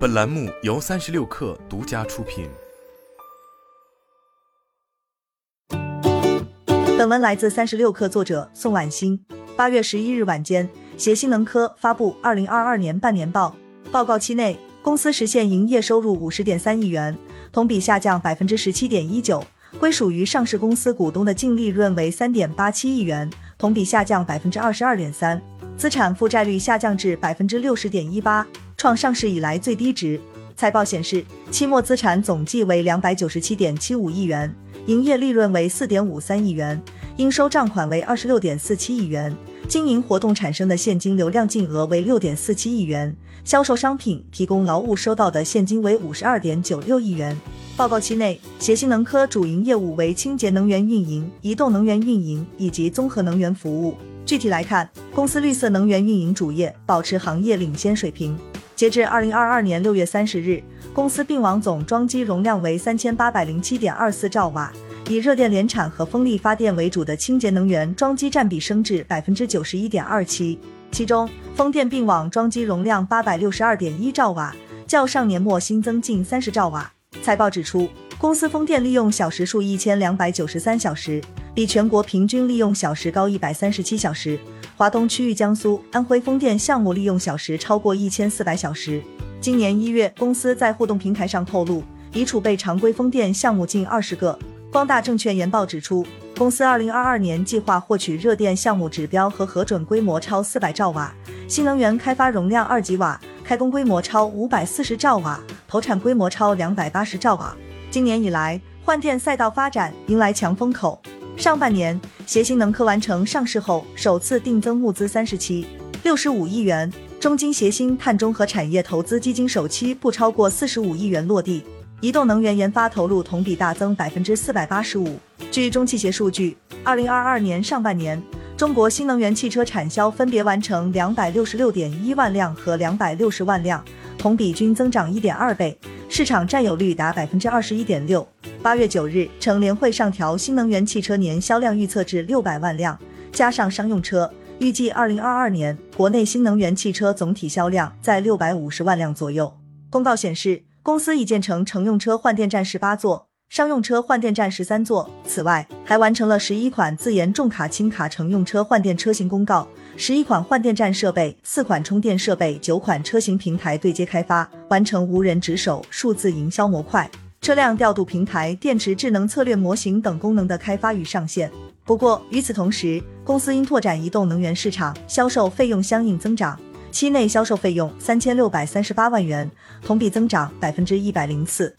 本栏目由三十六氪独家出品。本文来自三十六氪作者宋婉欣。八月十一日晚间，协鑫能科发布二零二二年半年报，报告期内，公司实现营业收入五十点三亿元，同比下降百分之十七点一九，归属于上市公司股东的净利润为三点八七亿元，同比下降百分之二十二点三，资产负债率下降至百分之六十点一八。创上市以来最低值。财报显示，期末资产总计为两百九十七点七五亿元，营业利润为四点五三亿元，应收账款为二十六点四七亿元，经营活动产生的现金流量净额为六点四七亿元，销售商品、提供劳务收到的现金为五十二点九六亿元。报告期内，协鑫能科主营业务为清洁能源运营、移动能源运营以及综合能源服务。具体来看，公司绿色能源运营主业保持行业领先水平。截至二零二二年六月三十日，公司并网总装机容量为三千八百零七点二四兆瓦，以热电联产和风力发电为主的清洁能源装机占比升至百分之九十一点二七。其中，风电并网装机容量八百六十二点一兆瓦，较上年末新增近三十兆瓦。财报指出，公司风电利用小时数一千两百九十三小时，比全国平均利用小时高一百三十七小时。华东区域江苏、安徽风电项目利用小时超过一千四百小时。今年一月，公司在互动平台上透露，已储备常规风电项目近二十个。光大证券研报指出，公司二零二二年计划获取热电项目指标和核准规模超四百兆瓦，新能源开发容量二级瓦，开工规模超五百四十兆瓦，投产规模超两百八十兆瓦。今年以来，换电赛道发展迎来强风口。上半年，协鑫能科完成上市后首次定增募资三十七六十五亿元，中金协鑫碳中和产业投资基金首期不超过四十五亿元落地。移动能源研发投入同比大增百分之四百八十五。据中汽协数据，二零二二年上半年，中国新能源汽车产销分别完成两百六十六点一万辆和两百六十万辆，同比均增长一点二倍，市场占有率达百分之二十一点六。八月九日，乘联会上调新能源汽车年销量预测至六百万辆，加上商用车，预计二零二二年国内新能源汽车总体销量在六百五十万辆左右。公告显示，公司已建成乘用车换电站十八座，商用车换电站十三座。此外，还完成了十一款自研重卡轻卡乘用车换电车型公告，十一款换电站设备，四款充电设备，九款车型平台对接开发，完成无人值守、数字营销模块。车辆调度平台、电池智能策略模型等功能的开发与上线。不过，与此同时，公司因拓展移动能源市场，销售费用相应增长。期内销售费用三千六百三十八万元，同比增长百分之一百零四。